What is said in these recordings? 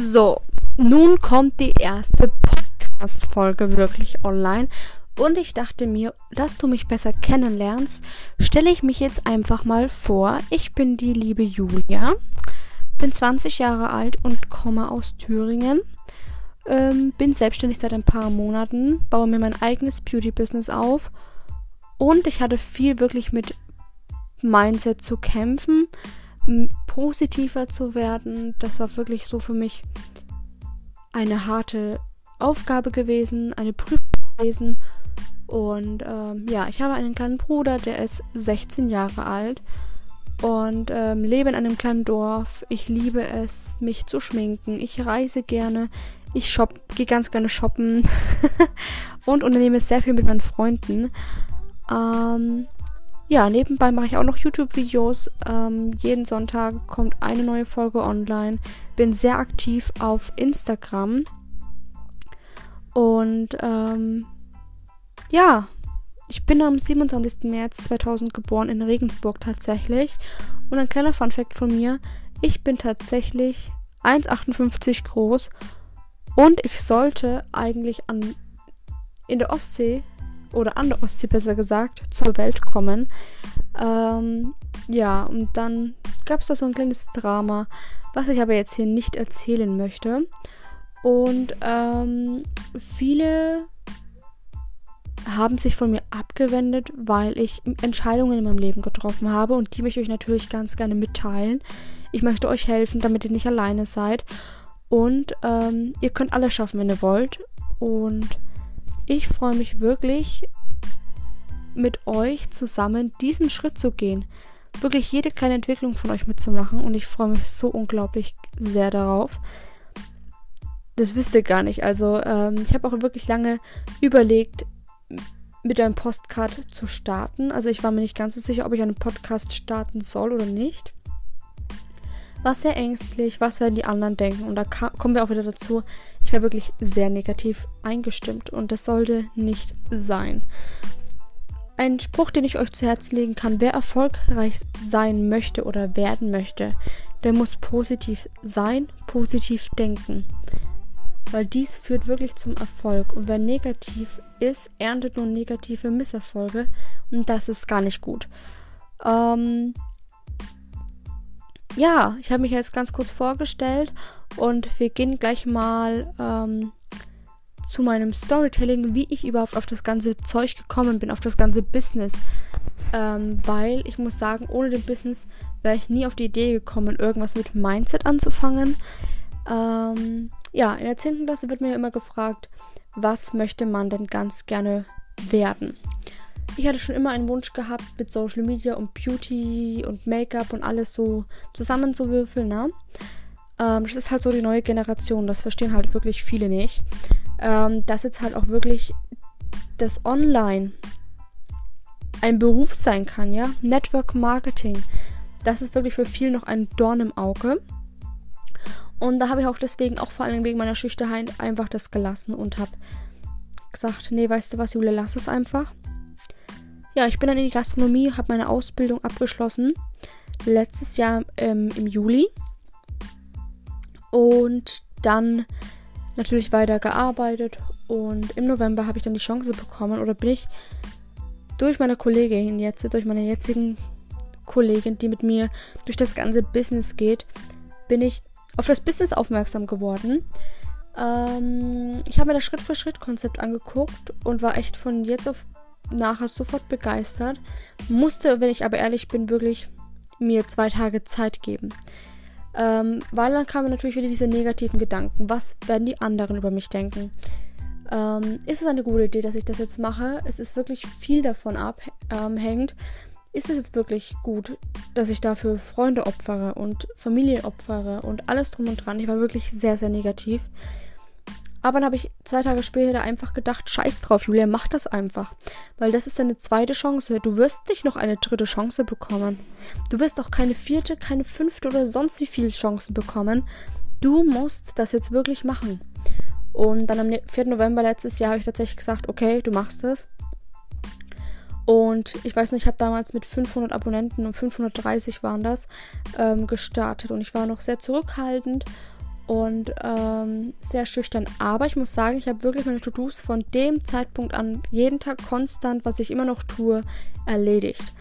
So, nun kommt die erste Podcast-Folge wirklich online. Und ich dachte mir, dass du mich besser kennenlernst, stelle ich mich jetzt einfach mal vor. Ich bin die liebe Julia, bin 20 Jahre alt und komme aus Thüringen. Ähm, bin selbstständig seit ein paar Monaten, baue mir mein eigenes Beauty-Business auf. Und ich hatte viel wirklich mit Mindset zu kämpfen positiver zu werden. Das war wirklich so für mich eine harte Aufgabe gewesen, eine Prüfung gewesen. Und ähm, ja, ich habe einen kleinen Bruder, der ist 16 Jahre alt und ähm, lebe in einem kleinen Dorf. Ich liebe es, mich zu schminken. Ich reise gerne. Ich shop, gehe ganz gerne shoppen und unternehme sehr viel mit meinen Freunden. Ähm, ja, nebenbei mache ich auch noch YouTube-Videos. Ähm, jeden Sonntag kommt eine neue Folge online. Bin sehr aktiv auf Instagram. Und ähm, ja, ich bin am 27. März 2000 geboren in Regensburg tatsächlich. Und ein kleiner Funfact von mir: Ich bin tatsächlich 1,58 groß und ich sollte eigentlich an, in der Ostsee oder an der Ostsee besser gesagt, zur Welt kommen. Ähm, ja, und dann gab es da so ein kleines Drama, was ich aber jetzt hier nicht erzählen möchte. Und ähm, viele haben sich von mir abgewendet, weil ich Entscheidungen in meinem Leben getroffen habe und die möchte ich euch natürlich ganz gerne mitteilen. Ich möchte euch helfen, damit ihr nicht alleine seid. Und ähm, ihr könnt alles schaffen, wenn ihr wollt. Und ich freue mich wirklich, mit euch zusammen diesen Schritt zu gehen. Wirklich jede kleine Entwicklung von euch mitzumachen. Und ich freue mich so unglaublich sehr darauf. Das wisst ihr gar nicht. Also ähm, ich habe auch wirklich lange überlegt, mit einem Postcard zu starten. Also ich war mir nicht ganz so sicher, ob ich einen Podcast starten soll oder nicht war sehr ängstlich, was werden die anderen denken. Und da kommen wir auch wieder dazu, ich war wirklich sehr negativ eingestimmt und das sollte nicht sein. Ein Spruch, den ich euch zu Herzen legen kann, wer erfolgreich sein möchte oder werden möchte, der muss positiv sein, positiv denken. Weil dies führt wirklich zum Erfolg. Und wer negativ ist, erntet nur negative Misserfolge. Und das ist gar nicht gut. Ähm, ja, ich habe mich jetzt ganz kurz vorgestellt und wir gehen gleich mal ähm, zu meinem Storytelling, wie ich überhaupt auf das ganze Zeug gekommen bin, auf das ganze Business. Ähm, weil ich muss sagen, ohne den Business wäre ich nie auf die Idee gekommen, irgendwas mit Mindset anzufangen. Ähm, ja, in der 10. Klasse wird mir immer gefragt, was möchte man denn ganz gerne werden? Ich hatte schon immer einen Wunsch gehabt, mit Social Media und Beauty und Make-up und alles so zusammenzuwürfeln, ne? Ähm, das ist halt so die neue Generation, das verstehen halt wirklich viele nicht. Ähm, dass jetzt halt auch wirklich das Online ein Beruf sein kann, ja? Network Marketing. Das ist wirklich für viele noch ein Dorn im Auge. Und da habe ich auch deswegen, auch vor allem wegen meiner Schüchternheit, einfach das gelassen und habe gesagt, nee, weißt du was, Jule, lass es einfach. Ja, ich bin dann in die Gastronomie, habe meine Ausbildung abgeschlossen. Letztes Jahr ähm, im Juli. Und dann natürlich weiter gearbeitet. Und im November habe ich dann die Chance bekommen oder bin ich durch meine Kollegin jetzt, durch meine jetzigen Kollegin, die mit mir durch das ganze Business geht, bin ich auf das Business aufmerksam geworden. Ähm, ich habe mir das Schritt-für-Schritt-Konzept angeguckt und war echt von jetzt auf nachher sofort begeistert, musste, wenn ich aber ehrlich bin, wirklich mir zwei Tage Zeit geben. Ähm, weil dann kamen natürlich wieder diese negativen Gedanken. Was werden die anderen über mich denken? Ähm, ist es eine gute Idee, dass ich das jetzt mache? Es ist wirklich viel davon abhängt. Ist es jetzt wirklich gut, dass ich dafür Freunde opfere und Familie opfere und alles drum und dran? Ich war wirklich sehr, sehr negativ. Aber dann habe ich zwei Tage später einfach gedacht, scheiß drauf, Julia, mach das einfach. Weil das ist deine zweite Chance. Du wirst nicht noch eine dritte Chance bekommen. Du wirst auch keine vierte, keine fünfte oder sonst wie viele Chancen bekommen. Du musst das jetzt wirklich machen. Und dann am 4. November letztes Jahr habe ich tatsächlich gesagt, okay, du machst es. Und ich weiß nicht, ich habe damals mit 500 Abonnenten und 530 waren das ähm, gestartet. Und ich war noch sehr zurückhaltend und ähm, sehr schüchtern. Aber ich muss sagen, ich habe wirklich meine To-Dos von dem Zeitpunkt an jeden Tag konstant, was ich immer noch tue, erledigt.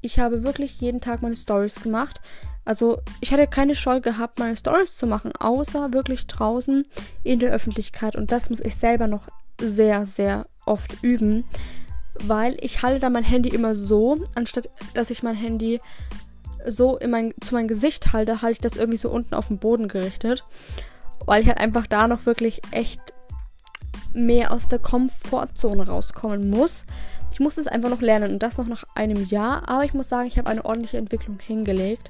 Ich habe wirklich jeden Tag meine Stories gemacht. Also ich hatte keine Scheu gehabt, meine Stories zu machen, außer wirklich draußen in der Öffentlichkeit. Und das muss ich selber noch sehr, sehr oft üben, weil ich halte da mein Handy immer so, anstatt dass ich mein Handy so in mein, zu meinem Gesicht halte, halte ich das irgendwie so unten auf den Boden gerichtet. Weil ich halt einfach da noch wirklich echt mehr aus der Komfortzone rauskommen muss. Ich muss es einfach noch lernen und das noch nach einem Jahr. Aber ich muss sagen, ich habe eine ordentliche Entwicklung hingelegt.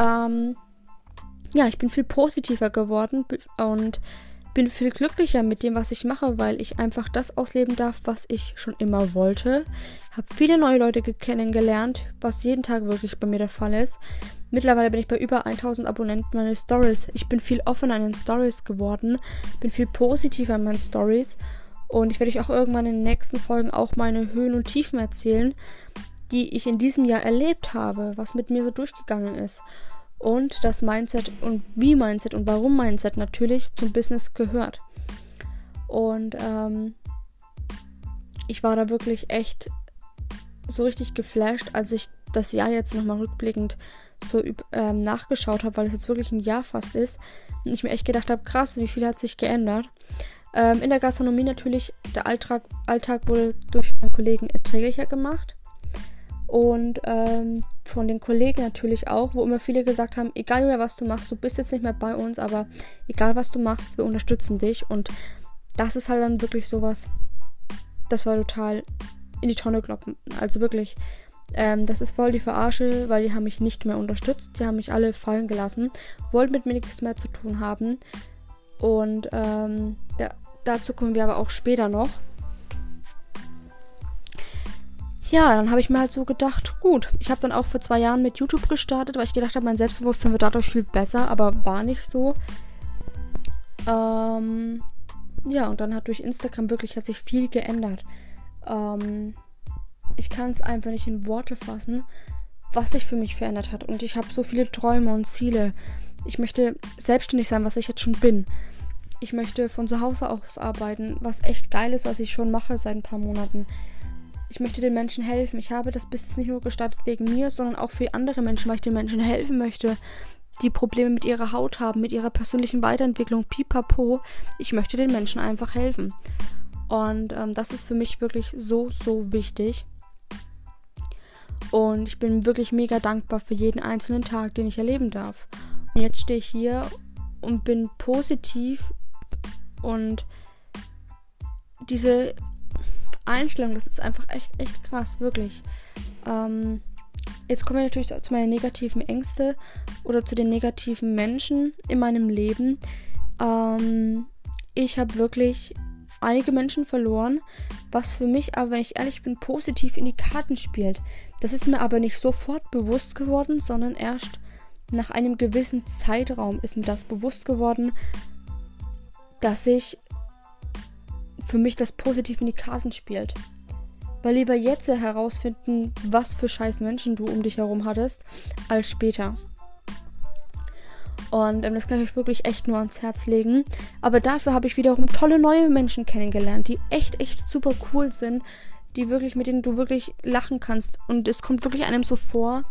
Ähm, ja, ich bin viel positiver geworden und bin viel glücklicher mit dem, was ich mache, weil ich einfach das ausleben darf, was ich schon immer wollte. Habe viele neue Leute kennengelernt, was jeden Tag wirklich bei mir der Fall ist. Mittlerweile bin ich bei über 1000 Abonnenten meine Stories. Ich bin viel offener in den Stories geworden, bin viel positiver in meinen Stories und ich werde euch auch irgendwann in den nächsten Folgen auch meine Höhen und Tiefen erzählen, die ich in diesem Jahr erlebt habe, was mit mir so durchgegangen ist und das Mindset und wie Mindset und warum Mindset natürlich zum Business gehört. Und ähm, ich war da wirklich echt so richtig geflasht, als ich das Jahr jetzt nochmal rückblickend so ähm, nachgeschaut habe, weil es jetzt wirklich ein Jahr fast ist. Und ich mir echt gedacht habe, krass, wie viel hat sich geändert. Ähm, in der Gastronomie natürlich, der Alltag, Alltag wurde durch meinen Kollegen erträglicher gemacht und ähm, von den Kollegen natürlich auch, wo immer viele gesagt haben, egal mehr was du machst, du bist jetzt nicht mehr bei uns, aber egal was du machst, wir unterstützen dich und das ist halt dann wirklich sowas, das war total in die Tonne kloppen. Also wirklich, ähm, das ist voll die Verarsche, weil die haben mich nicht mehr unterstützt, die haben mich alle fallen gelassen, wollten mit mir nichts mehr zu tun haben und ähm, da, dazu kommen wir aber auch später noch. Ja, dann habe ich mir halt so gedacht, gut, ich habe dann auch vor zwei Jahren mit YouTube gestartet, weil ich gedacht habe, mein Selbstbewusstsein wird dadurch viel besser, aber war nicht so. Ähm, ja, und dann hat durch Instagram wirklich hat sich viel geändert. Ähm, ich kann es einfach nicht in Worte fassen, was sich für mich verändert hat. Und ich habe so viele Träume und Ziele. Ich möchte selbstständig sein, was ich jetzt schon bin. Ich möchte von zu Hause aus arbeiten, was echt geil ist, was ich schon mache seit ein paar Monaten ich möchte den Menschen helfen. Ich habe das Business nicht nur gestartet wegen mir, sondern auch für andere Menschen, weil ich den Menschen helfen möchte, die Probleme mit ihrer Haut haben, mit ihrer persönlichen Weiterentwicklung, pipapo. Ich möchte den Menschen einfach helfen. Und ähm, das ist für mich wirklich so, so wichtig. Und ich bin wirklich mega dankbar für jeden einzelnen Tag, den ich erleben darf. Und jetzt stehe ich hier und bin positiv und diese Einstellung, das ist einfach echt, echt krass, wirklich. Ähm, jetzt kommen wir natürlich zu meinen negativen Ängste oder zu den negativen Menschen in meinem Leben. Ähm, ich habe wirklich einige Menschen verloren, was für mich aber, wenn ich ehrlich bin, positiv in die Karten spielt. Das ist mir aber nicht sofort bewusst geworden, sondern erst nach einem gewissen Zeitraum ist mir das bewusst geworden, dass ich für mich das positiv in die Karten spielt. Weil lieber jetzt herausfinden, was für scheiß Menschen du um dich herum hattest, als später. Und ähm, das kann ich euch wirklich echt nur ans Herz legen. Aber dafür habe ich wiederum tolle neue Menschen kennengelernt, die echt, echt super cool sind, die wirklich, mit denen du wirklich lachen kannst. Und es kommt wirklich einem so vor,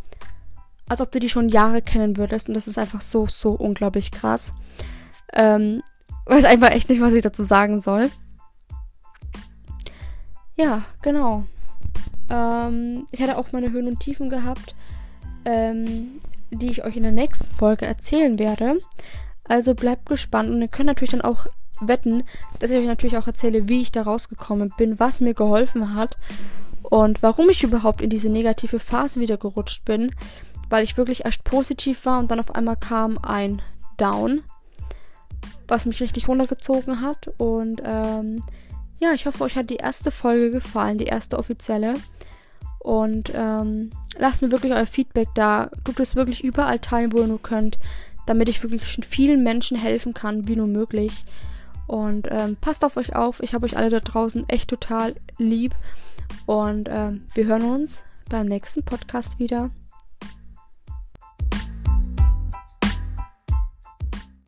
als ob du die schon Jahre kennen würdest. Und das ist einfach so, so unglaublich krass. Ähm, weiß einfach echt nicht, was ich dazu sagen soll. Ja, genau. Ähm, ich hatte auch meine Höhen und Tiefen gehabt, ähm, die ich euch in der nächsten Folge erzählen werde. Also bleibt gespannt und ihr könnt natürlich dann auch wetten, dass ich euch natürlich auch erzähle, wie ich da rausgekommen bin, was mir geholfen hat und warum ich überhaupt in diese negative Phase wieder gerutscht bin, weil ich wirklich erst positiv war und dann auf einmal kam ein Down, was mich richtig runtergezogen hat und ähm, ja, ich hoffe, euch hat die erste Folge gefallen, die erste offizielle. Und ähm, lasst mir wirklich euer Feedback da. Tut es wirklich überall teilen, wo ihr nur könnt, damit ich wirklich vielen Menschen helfen kann, wie nur möglich. Und ähm, passt auf euch auf. Ich habe euch alle da draußen echt total lieb. Und ähm, wir hören uns beim nächsten Podcast wieder.